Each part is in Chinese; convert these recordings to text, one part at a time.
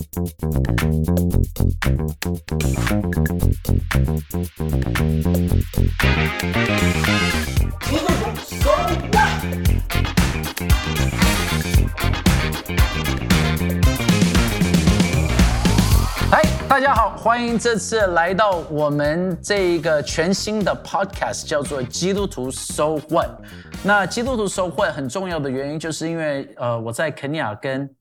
嗨，大家好，欢迎这次来到我们这一个全新的 podcast，叫做《基督徒 So What》。那基督徒 So What 很重要的原因，就是因为呃，我在肯尼亚跟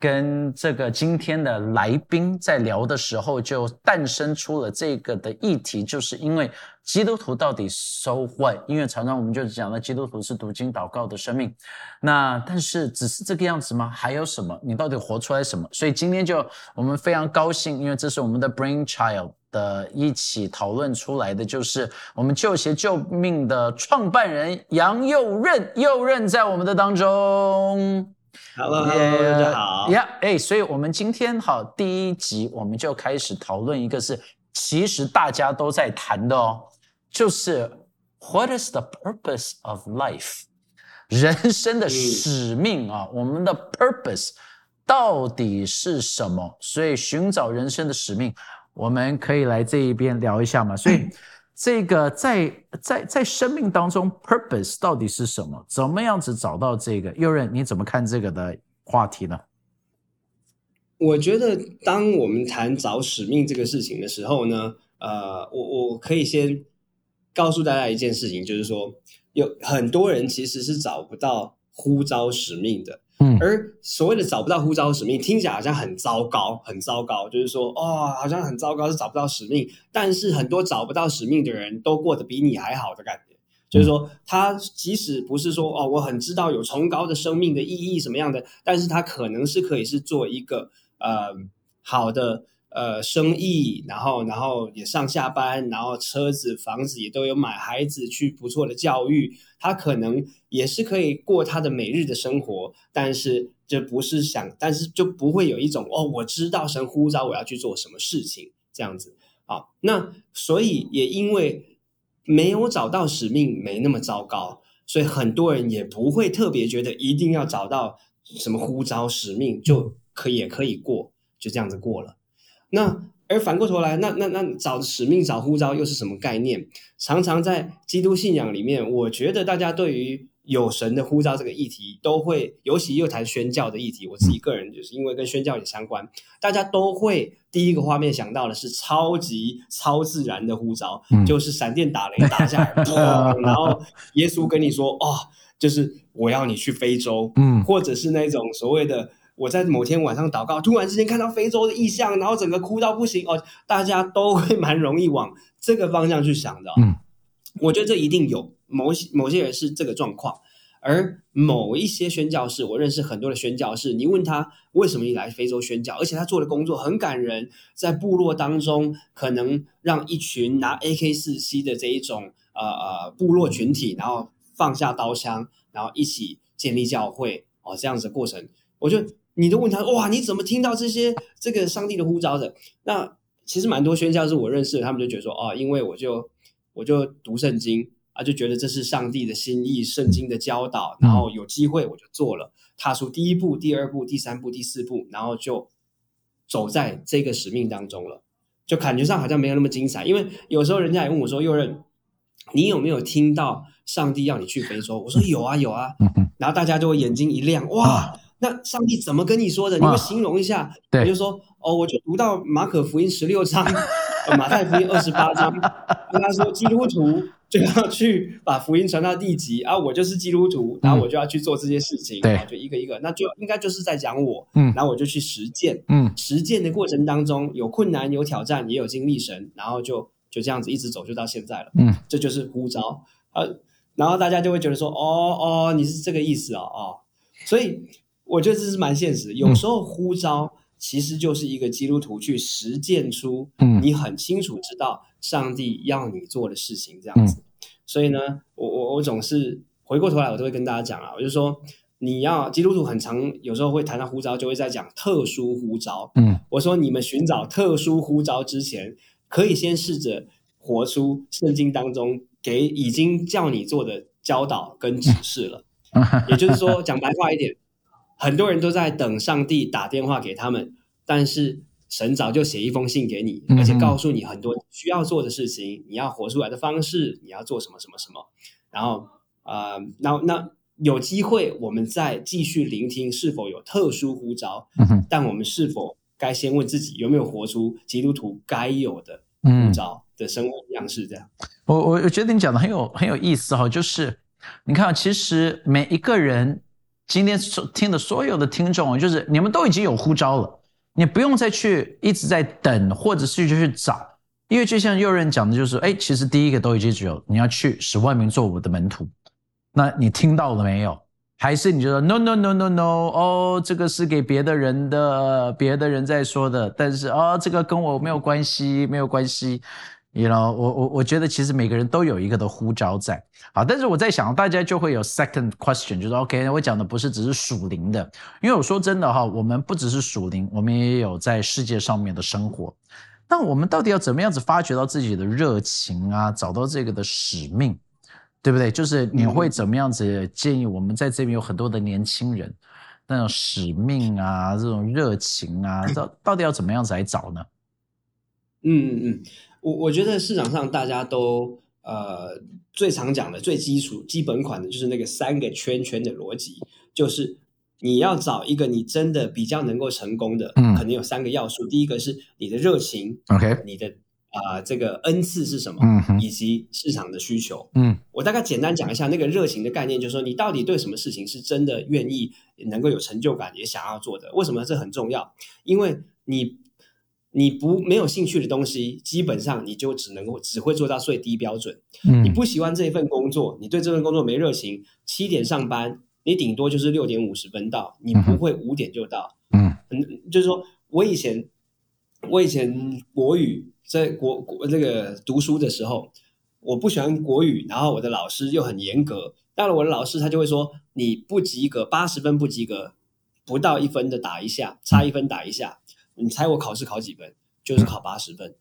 跟这个今天的来宾在聊的时候，就诞生出了这个的议题，就是因为基督徒到底 so what？因为常常我们就讲了基督徒是读经祷告的生命，那但是只是这个样子吗？还有什么？你到底活出来什么？所以今天就我们非常高兴，因为这是我们的 brainchild 的一起讨论出来的，就是我们救鞋救命的创办人杨佑任，佑任在我们的当中。Hello，, Hello 大家好。呀，哎，所以我们今天哈第一集，我们就开始讨论一个是其实大家都在谈的哦，就是 What is the purpose of life？人生的使命啊，我们的 purpose 到底是什么？所以寻找人生的使命，我们可以来这一边聊一下嘛。所以。这个在在在生命当中，purpose 到底是什么？怎么样子找到这个？右任，你怎么看这个的话题呢？我觉得，当我们谈找使命这个事情的时候呢，呃，我我可以先告诉大家一件事情，就是说，有很多人其实是找不到呼召使命的。嗯，而所谓的找不到呼召使命，听起来好像很糟糕，很糟糕。就是说，哦，好像很糟糕，是找不到使命。但是很多找不到使命的人都过得比你还好的感觉。就是说，他即使不是说，哦，我很知道有崇高的生命的意义什么样的，但是他可能是可以是做一个呃好的呃生意，然后然后也上下班，然后车子房子也都有买，孩子去不错的教育。他可能也是可以过他的每日的生活，但是这不是想，但是就不会有一种哦，我知道神呼召我要去做什么事情这样子啊。那所以也因为没有找到使命，没那么糟糕，所以很多人也不会特别觉得一定要找到什么呼召使命就可以也可以过，就这样子过了。那。而反过头来，那那那找使命、找呼召又是什么概念？常常在基督信仰里面，我觉得大家对于有神的呼召这个议题，都会尤其又谈宣教的议题。我自己个人就是因为跟宣教也相关，大家都会第一个画面想到的是超级超自然的呼召，嗯就是闪电打雷打下来，砰，然后耶稣跟你说：“哦，就是我要你去非洲。”嗯或者是那种所谓的。我在某天晚上祷告，突然之间看到非洲的意象，然后整个哭到不行哦，大家都会蛮容易往这个方向去想的、哦。嗯，我觉得这一定有某些某些人是这个状况，而某一些宣教士，我认识很多的宣教士，你问他为什么你来非洲宣教，而且他做的工作很感人，在部落当中可能让一群拿 AK 四 C 的这一种呃呃部落群体，然后放下刀枪，然后一起建立教会哦，这样子的过程，我觉得。你都问他哇，你怎么听到这些这个上帝的呼召的？那其实蛮多宣教是我认识的，他们就觉得说哦，因为我就我就读圣经啊，就觉得这是上帝的心意，圣经的教导，然后有机会我就做了，踏出第一步、第二步、第三步、第四步，然后就走在这个使命当中了，就感觉上好像没有那么精彩。因为有时候人家也问我说，右任，你有没有听到上帝要你去非洲？我说有啊有啊，然后大家就会眼睛一亮，哇！那上帝怎么跟你说的？你会形容一下？对，我就说哦，我就读到马可福音十六章，马太福音二十八章，跟他说基督徒就要去把福音传到地极啊，我就是基督徒，然后我就要去做这些事情，对，就一个一个，那就应该就是在讲我，嗯，然后我就去实践，嗯，实践的过程当中有困难有挑战，也有经历神，然后就就这样子一直走，就到现在了，嗯，这就是呼召，呃，然后大家就会觉得说，哦哦，你是这个意思哦，哦，所以。我觉得这是蛮现实，有时候呼召其实就是一个基督徒去实践出，你很清楚知道上帝要你做的事情这样子。所以呢，我我我总是回过头来，我都会跟大家讲啊，我就说你要基督徒很常有时候会谈到呼召，就会在讲特殊呼召。嗯，我说你们寻找特殊呼召之前，可以先试着活出圣经当中给已经叫你做的教导跟指示了。也就是说，讲白话一点。很多人都在等上帝打电话给他们，但是神早就写一封信给你，嗯而且告诉你很多需要做的事情，你要活出来的方式，你要做什么什么什么。然后呃，那那有机会我们再继续聆听是否有特殊呼召，但我们是否该先问自己有没有活出基督徒该有的呼嗯，召的生活样式？这样，我我我觉得你讲的很有很有意思哈，就是你看，其实每一个人今天所听的所有的听众，就是你们都已经有呼召了，你不用再去一直在等，或者是就去找，因为就像右任讲的，就是哎，其实第一个都已经只有你要去使万民做我的门徒，那你听到了没有？还是你觉得 no no no no no 哦，这个是给别的人的，别的人在说的，但是哦，这个跟我没有关系，没有关系。You know，我我我觉得其实每个人都有一个的呼召在，好，但是我在想，大家就会有 second question，就是 OK，我讲的不是只是属灵的，因为我说真的哈，我们不只是属灵，我们也有在世界上面的生活。那我们到底要怎么样子发掘到自己的热情啊，找到这个的使命，对不对？就是你会怎么样子建议我们在这边有很多的年轻人，那种使命啊，这种热情啊，到到底要怎么样子来找呢？嗯嗯嗯，我我觉得市场上大家都呃最常讲的最基础基本款的就是那个三个圈圈的逻辑，就是你要找一个你真的比较能够成功的，嗯可能有三个要素。第一个是你的热情，OK，你的啊、这个恩赐是什么，嗯哼以及市场的需求。嗯我大概简单讲一下那个热情的概念，就是说你到底对什么事情是真的愿意、能够有成就感，也想要做的。为什么这很重要？因为你你不没有兴趣的东西，基本上你就只能够只会做到最低标准。你嗯不喜欢这一份工作，你对这份工作没热情，七点上班，你顶多就是六点五十分到，你不会五点就到。嗯嗯，就是说我以前我以前国语在国国这个读书的时候，我不喜欢国语，然后我的老师又很严格，到了我的老师他就会说你不及格，八十分不及格，不到一分的打一下，差一分打一下，你猜我考试考几分？就是考八十分。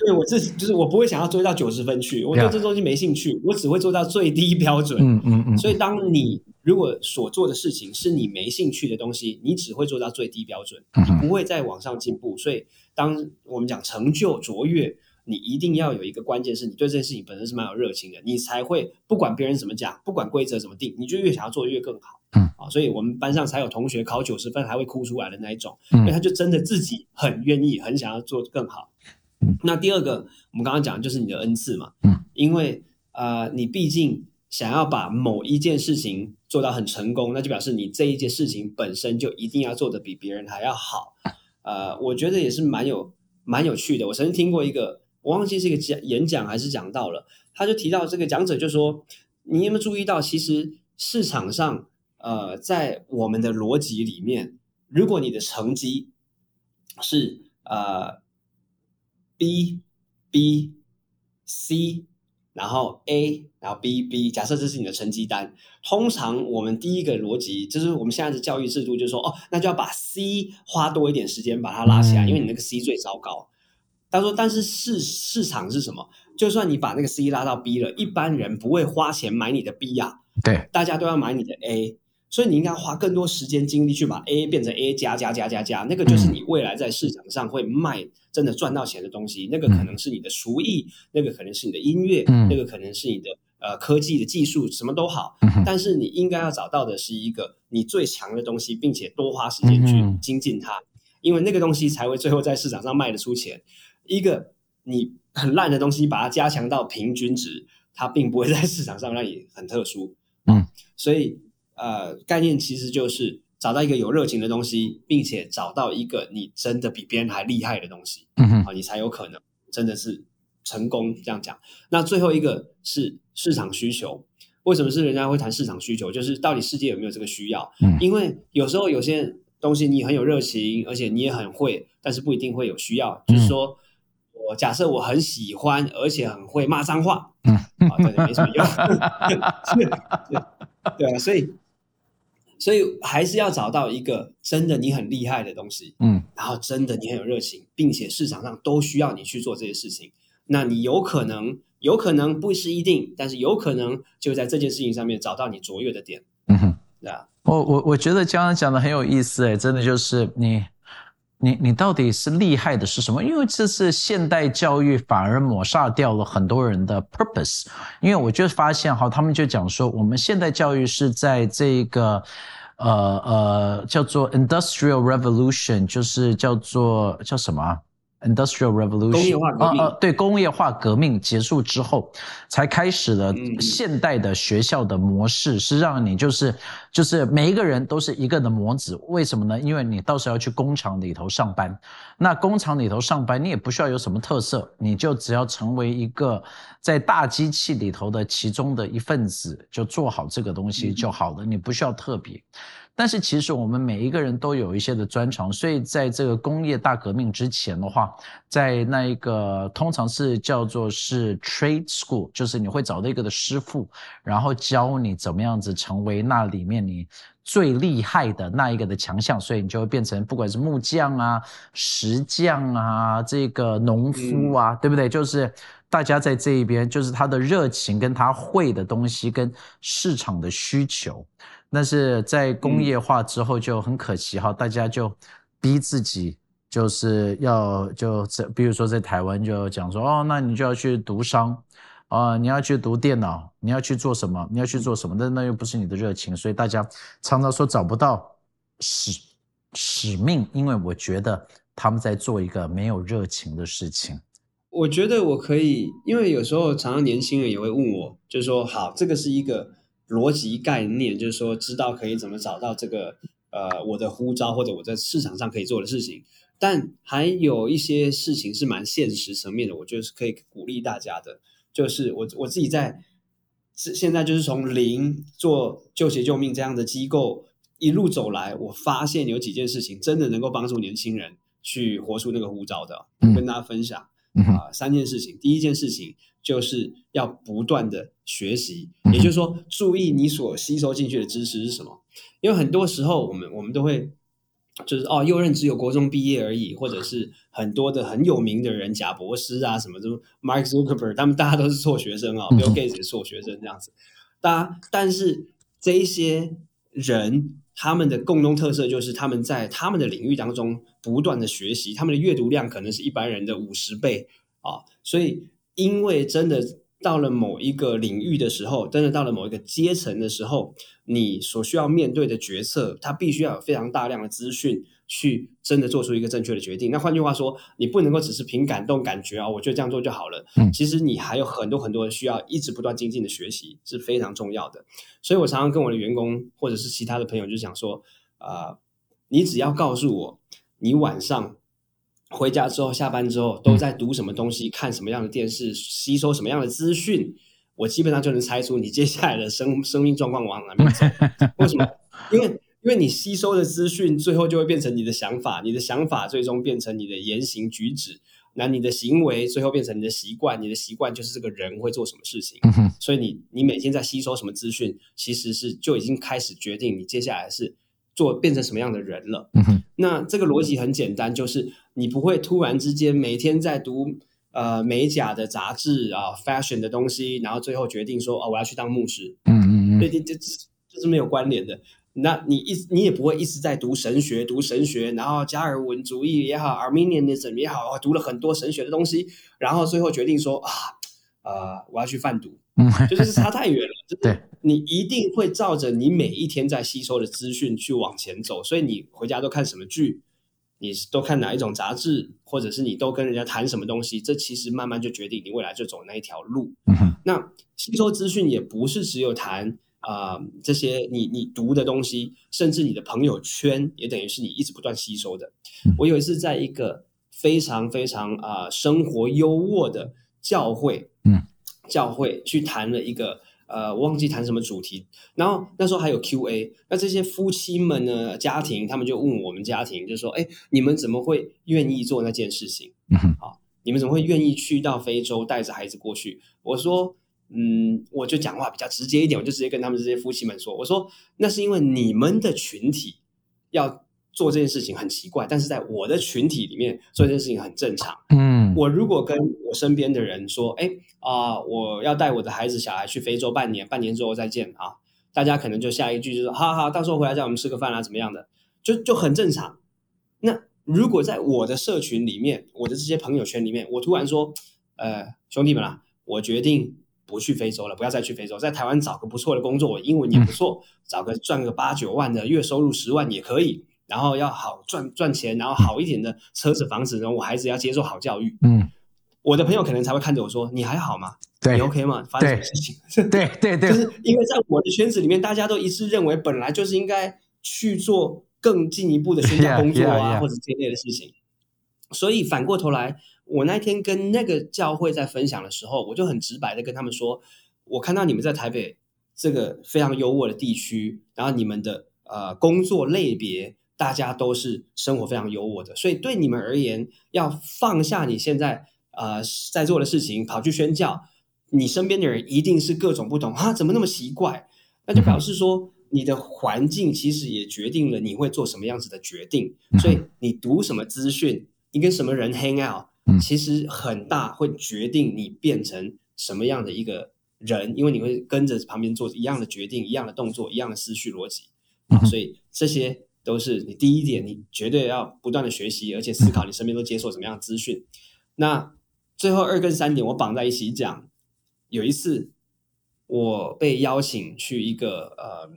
对我自己就是我不会想要追到九十分去，我对这东西没兴趣，我只会做到最低标准。嗯嗯嗯，所以，当你如果所做的事情是你没兴趣的东西，你只会做到最低标准，你不会再往上进步。所以，当我们讲成就卓越，你一定要有一个关键，是你对这件事情本身是蛮有热情的，你才会不管别人怎么讲，不管规则怎么定，你就越想要做得越更好。嗯，啊，所以我们班上才有同学考九十分还会哭出来的那一种，嗯因为他就真的自己很愿意，很想要做更好。嗯那第二个，我们刚刚讲的就是你的恩赐嘛，嗯，因为呃，你毕竟想要把某一件事情做到很成功，那就表示你这一件事情本身就一定要做的比别人还要好。呃，我觉得也是蛮有蛮有趣的。我曾经听过一个，我忘记是一个讲演讲还是讲到了，他就提到这个讲者就说，你有没有注意到，其实市场上呃，在我们的逻辑里面，如果你的成绩是呃 B B C，然后 A，然后 B B，假设这是你的成绩单，通常我们第一个逻辑就是我们现在的教育制度，就是说哦，那就要把 C 花多一点时间把它拉起来，嗯因为你那个 C 最糟糕。他说，但是市市场是什么？就算你把那个 C 拉到 B 了，一般人不会花钱买你的 B 呀、对，大家都要买你的 A，所以你应该花更多时间精力去把 A 变成 A 加加加加加，那个就是你未来在市场上会卖真的赚到钱的东西。那个可能是你的厨艺，那个可能是你的音乐，嗯。那个可能是你的呃科技的技术，什么都好。嗯但是你应该要找到的是一个你最强的东西，并且多花时间去嗯精进它，因为那个东西才会最后在市场上卖得出钱。一个你很烂的东西，把它加强到平均值，它并不会在市场上让你很特殊。嗯，所以呃，概念其实就是找到一个有热情的东西，并且找到一个你真的比别人还厉害的东西嗯哼啊，你才有可能真的是成功。这样讲，那最后一个是市场需求。为什么是人家会谈市场需求？就是到底世界有没有这个需要？嗯因为有时候有些东西你很有热情，而且你也很会，但是不一定会有需要。就是说我假设我很喜欢，而且很会骂脏话，嗯啊，对对，没什么用。对对啊，所以所以还是要找到一个真的你很厉害的东西，嗯然后真的你很有热情，并且市场上都需要你去做这些事情，那你有可能，有可能不是一定，但是有可能就在这件事情上面找到你卓越的点，嗯哼。对啊，我我我觉得刚刚讲的很有意思，哎，真的就是你你你到底是厉害的是什么？因为这次现代教育反而抹杀掉了很多人的 purpose。因为我就发现哈，他们就讲说，我们现代教育是在这个呃呃叫做 industrial revolution，就是叫做叫什么？Industrial Revolution，工业化革命，对工业化革命结束之后，才开始了现代的学校的模式，是让你就是就是每一个人都是一个的模子。为什么呢？因为你到时候要去工厂里头上班，那工厂里头上班，你也不需要有什么特色，你就只要成为一个在大机器里头的其中的一份子，就做好这个东西就好了，你不需要特别。但是其实我们每一个人都有一些的专长，所以在这个工业大革命之前的话，在那一个通常是叫做是 trade school，就是你会找到一个的师傅，然后教你怎么样子成为那里面你最厉害的那一个的强项，所以你就会变成不管是木匠啊、石匠啊、这个农夫啊，对不对？就是大家在这一边，就是他的热情跟他会的东西跟市场的需求。但是在工业化之后就很可惜哈，大家就逼自己就是要就在，比如说在台湾就讲说哦，那你就要去读商，啊，你要去读电脑，你要去做什么？你要去做什么？但那又不是你的热情，所以大家常常说找不到使使命，因为我觉得他们在做一个没有热情的事情。我觉得我可以，因为有时候常常年轻人也会问我，就是说好，这个是一个。逻辑概念就是说，知道可以怎么找到这个呃我的呼召或者我在市场上可以做的事情，但还有一些事情是蛮现实层面的，我觉得是可以鼓励大家的。就是我我自己在现在就是从零做救鞋救命这样的机构一路走来，我发现有几件事情真的能够帮助年轻人去活出那个呼召的，跟大家分享啊三件事情。第一件事情。就是要不断的学习，也就是说，注意你所吸收进去的知识是什么。因为很多时候，我们我们都会就是哦，右任只有国中毕业而已，或者是很多的很有名的人，贾博士啊，什么什么，Mark Zuckerberg，他们大家都是辍学生啊，Bill Gates 也辍学生这样子。大家，但是这一些人，他们的共同特色就是他们在他们的领域当中不断的学习，他们的阅读量可能是一般人的五十倍啊，所以。因为真的到了某一个领域的时候，真的到了某一个阶层的时候，你所需要面对的决策，它必须要有非常大量的资讯，去真的做出一个正确的决定。那换句话说，你不能够只是凭感动感觉啊，我觉得这样做就好了。嗯，其实你还有很多很多需要一直不断精进的学习是非常重要的。所以我常常跟我的员工或者是其他的朋友就想说，啊，你只要告诉我，你晚上。回家之后，下班之后都在读什么东西，看什么样的电视，吸收什么样的资讯，我基本上就能猜出你接下来的生 生命状况往哪边走。为什么？因为因为你吸收的资讯，最后就会变成你的想法，你的想法最终变成你的言行举止，那你的行为最后变成你的习惯，你的习惯就是这个人会做什么事情。所以你你每天在吸收什么资讯，其实是就已经开始决定你接下来是。做变成什么样的人了？那这个逻辑很简单，就是你不会突然之间每天在读呃美甲的杂志啊，fashion 的东西，然后最后决定说哦，我要去当牧师。嗯嗯嗯，对，这这这是没有关联的。那你一你也不会一直在读神学，读神学，然后加尔文主义也好，Arminianism 也好，读了很多神学的东西，然后最后决定说啊，呃，我要去贩毒。嗯，就是差太远了。对，你一定会照着你每一天在吸收的资讯去往前走。所以你回家都看什么剧，你都看哪一种杂志，或者是你都跟人家谈什么东西，这其实慢慢就决定你未来就走那一条路。嗯那吸收资讯也不是只有谈啊这些你你读的东西，甚至你的朋友圈也等于是你一直不断吸收的。我有一次在一个非常非常啊生活优渥的教会，嗯。教会去谈了一个，呃，忘记谈什么主题。然后那时候还有 Q&A，那这些夫妻们呢，家庭他们就问我们家庭，就说：“哎，你们怎么会愿意做那件事情？好，你们怎么会愿意去到非洲带着孩子过去？”我说：“嗯，我就讲话比较直接一点，我就直接跟他们这些夫妻们说，我说那是因为你们的群体要。”做这件事情很奇怪，但是在我的群体里面做这件事情很正常。嗯，我如果跟我身边的人说，哎啊，我要带我的孩子小孩去非洲半年，半年之后再见啊，大家可能就下一句就是，哈哈，到时候回来叫我们吃个饭啊，怎么样的，就就很正常。那如果在我的社群里面，我的这些朋友圈里面，我突然说，呃，兄弟们啊，我决定不去非洲了，不要再去非洲，在台湾找个不错的工作，我英文也不错，找个赚个八九万的月收入十万也可以，然后要好赚赚钱，然后好一点的车子房子，然后我孩子要接受好教育，嗯，我的朋友可能才会看着我说，你还好吗？对你 OK 吗？发生什么事情？对对对，就是因为在我的圈子里面，大家都一致认为，本来就是应该去做更进一步的宣教 工作啊 yeah, yeah. 或者这类的事情。所以反过头来，我那天跟那个教会在分享的时候，我就很直白的跟他们说，我看到你们在台北这个非常优渥的地区，然后你们的呃工作类别，大家都是生活非常优渥的，所以对你们而言，要放下你现在呃在做的事情，跑去宣教，你身边的人一定是各种不同啊，怎么那么奇怪？那就表示说，你的环境其实也决定了你会做什么样子的决定。所以你读什么资讯，你跟什么人 hang out，嗯其实很大会决定你变成什么样的一个人，因为你会跟着旁边做一样的决定、一样的动作、一样的思绪逻辑啊。所以这些都是你第一点，你绝对要不断的学习，而且思考你身边都接受什么样的资讯。那最后二跟三点我绑在一起讲。有一次，我被邀请去一个呃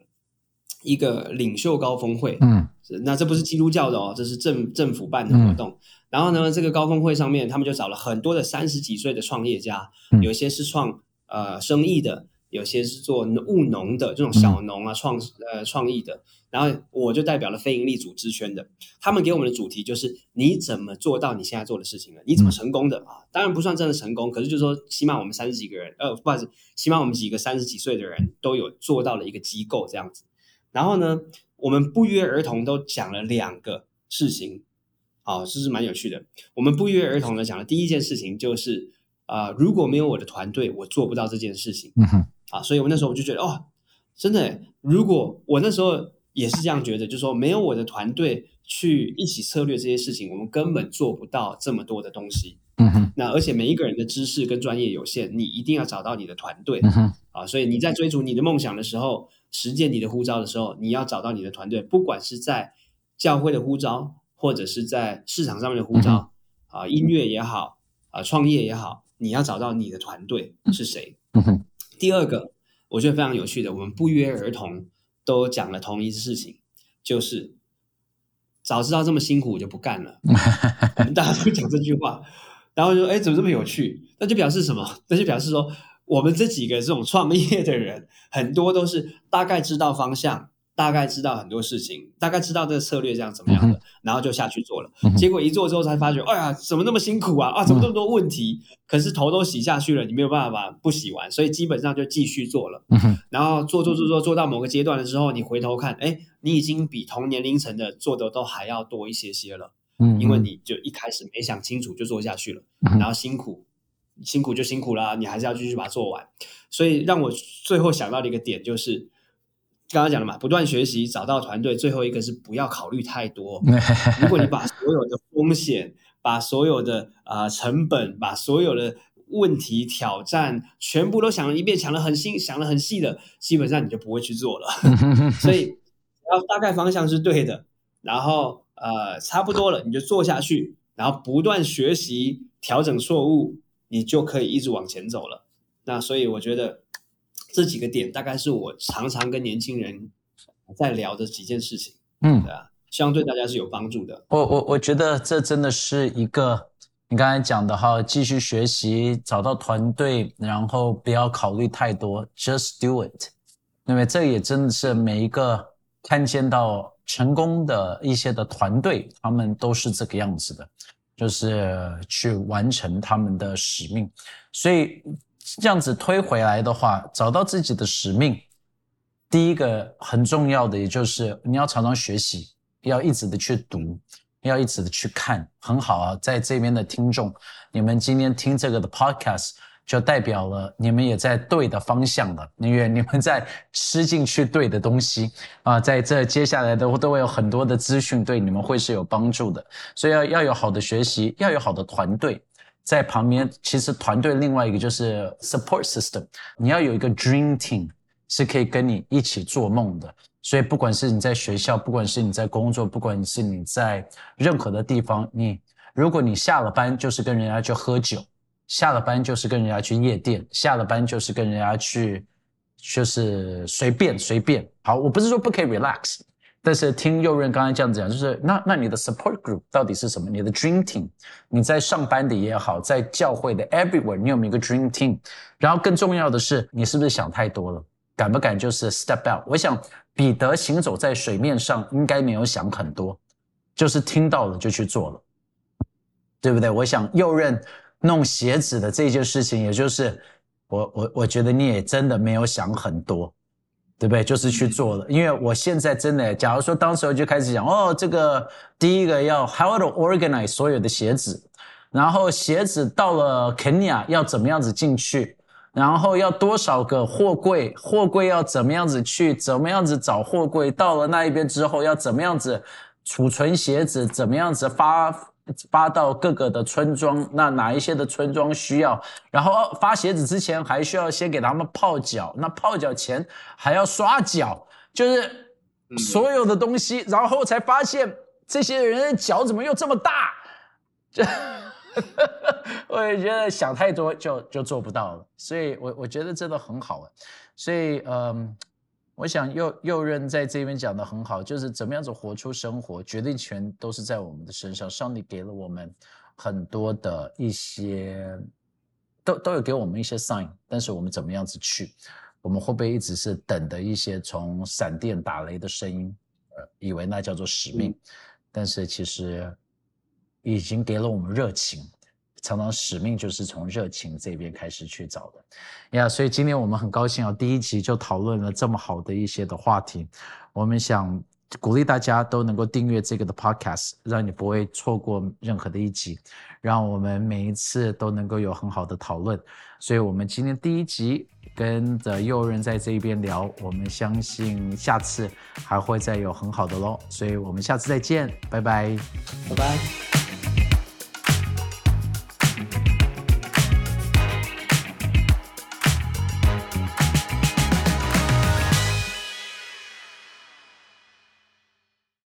一个领袖高峰会，嗯那这不是基督教的哦，这是政政府办的活动。然后呢，这个高峰会上面，他们就找了很多的三十几岁的创业家，嗯有些是创呃生意的，有些是做务农的这种小农啊，创呃创意的。然后我就代表了非营利组织圈的，他们给我们的主题就是你怎么做到你现在做的事情了？你怎么成功的啊？当然不算真的成功，可是就是说，起码我们三十几个人，呃，不好意思，起码我们几个三十几岁的人都有做到了一个机构这样子。然后呢，我们不约而同都讲了两个事情，好、这是蛮有趣的。我们不约而同的讲了第一件事情就是，啊、如果没有我的团队，我做不到这件事情。嗯哼啊，所以我那时候我就觉得，哦，真的，如果我那时候也是这样觉得，就是说没有我的团队去一起策略这些事情，我们根本做不到这么多的东西。嗯哼那而且每一个人的知识跟专业有限，你一定要找到你的团队嗯哼啊。所以你在追逐你的梦想的时候，实践你的呼召的时候，你要找到你的团队，不管是在教会的呼召，或者是在市场上面的呼召啊，音乐也好啊，创业也好，你要找到你的团队是谁。嗯第二个，我觉得非常有趣的，我们不约而同都讲了同一事情，就是早知道这么辛苦，我就不干了。我们大家都讲这句话，然后就说：“哎，怎么这么有趣？”那就表示什么？那就表示说，我们这几个这种创业的人，很多都是大概知道方向，大概知道很多事情，大概知道这个策略这样怎么样的，然后就下去做了。结果一做之后才发觉，哎呀，怎么那么辛苦啊？啊，怎么这么多问题？可是头都洗下去了，你没有办法把不洗完，所以基本上就继续做了。然后做做做做做到某个阶段的时候，你回头看，哎，你已经比同年龄层的做的都还要多一些些了，嗯，因为你就一开始没想清楚就做下去了，嗯然后辛苦辛苦就辛苦啦，你还是要继续把它做完。所以让我最后想到的一个点就是。刚刚讲了嘛，不断学习，找到团队。最后一个是不要考虑太多。如果你把所有的风险、把所有的啊、呃成本、把所有的问题、挑战全部都想了一遍，想的很细、想的很细的，基本上你就不会去做了。所以，只要大概方向是对的，然后呃差不多了，你就做下去，然后不断学习、调整错误，你就可以一直往前走了。那所以我觉得这几个点大概是我常常跟年轻人在聊的几件事情，嗯对。啊，希望对大家是有帮助的。我我我觉得这真的是一个你刚才讲的哈，继续学习，找到团队，然后不要考虑太多，just do it。因为这也真的是每一个看见到成功的一些的团队，他们都是这个样子的，就是去完成他们的使命。所以这样子推回来的话，找到自己的使命，第一个很重要的，也就是你要常常学习，要一直的去读，要一直的去看。很好啊，在这边的听众，你们今天听这个的 podcast，就代表了你们也在对的方向了，因为你们在吃进去对的东西啊，在这接下来的都会有很多的资讯对你们会是有帮助的，所以要要有好的学习，要有好的团队。在旁边，其实团队另外一个就是 support system，你要有一个 dream team，是可以跟你一起做梦的。所以不管是你在学校，不管是你在工作，不管是你在任何的地方，你如果你下了班就是跟人家去喝酒，下了班就是跟人家去夜店，下了班就是跟人家去，就是随便随便。好，我不是说不可以 relax。但是听右任刚才这样子讲，就是那那你的 support group 到底是什么？你的 dream team，你在上班的也好，在教会的 everywhere，你有没有一个 dream team？然后更重要的是，你是不是想太多了？敢不敢就是 step out？我想彼得行走在水面上，应该没有想很多，就是听到了就去做了，对不对？我想右任弄鞋子的这件事情，也就是我我我觉得你也真的没有想很多。对不对？就是去做了，因为我现在真的，假如说当时就开始讲，哦，这个第一个要 how to organize 所有的鞋子，然后鞋子到了肯尼亚要怎么样子进去，然后要多少个货柜，货柜要怎么样子去，怎么样子找货柜，到了那一边之后要怎么样子储存鞋子，怎么样子发。发到各个的村庄，那哪一些的村庄需要？然后发鞋子之前还需要先给他们泡脚，那泡脚前还要刷脚，就是所有的东西，然后才发现这些人的脚怎么又这么大？就 我也觉得想太多就就做不到了，所以我我觉得这都很好，所以嗯。我想右右任在这边讲的很好，就是怎么样子活出生活，决定权都是在我们的身上。上帝给了我们很多的一些，都都有给我们一些 sign，但是我们怎么样子去？我们会不会一直是等的一些从闪电打雷的声音，呃，以为那叫做使命？但是其实已经给了我们热情。常常使命就是从热情这边开始去找的，呀，所以今天我们很高兴啊，第一集就讨论了这么好的一些的话题。我们想鼓励大家都能够订阅这个的 podcast，让你不会错过任何的一集，让我们每一次都能够有很好的讨论。所以，我们今天第一集跟着右人在这一边聊，我们相信下次还会再有很好的喽。所以我们下次再见，拜拜，拜拜。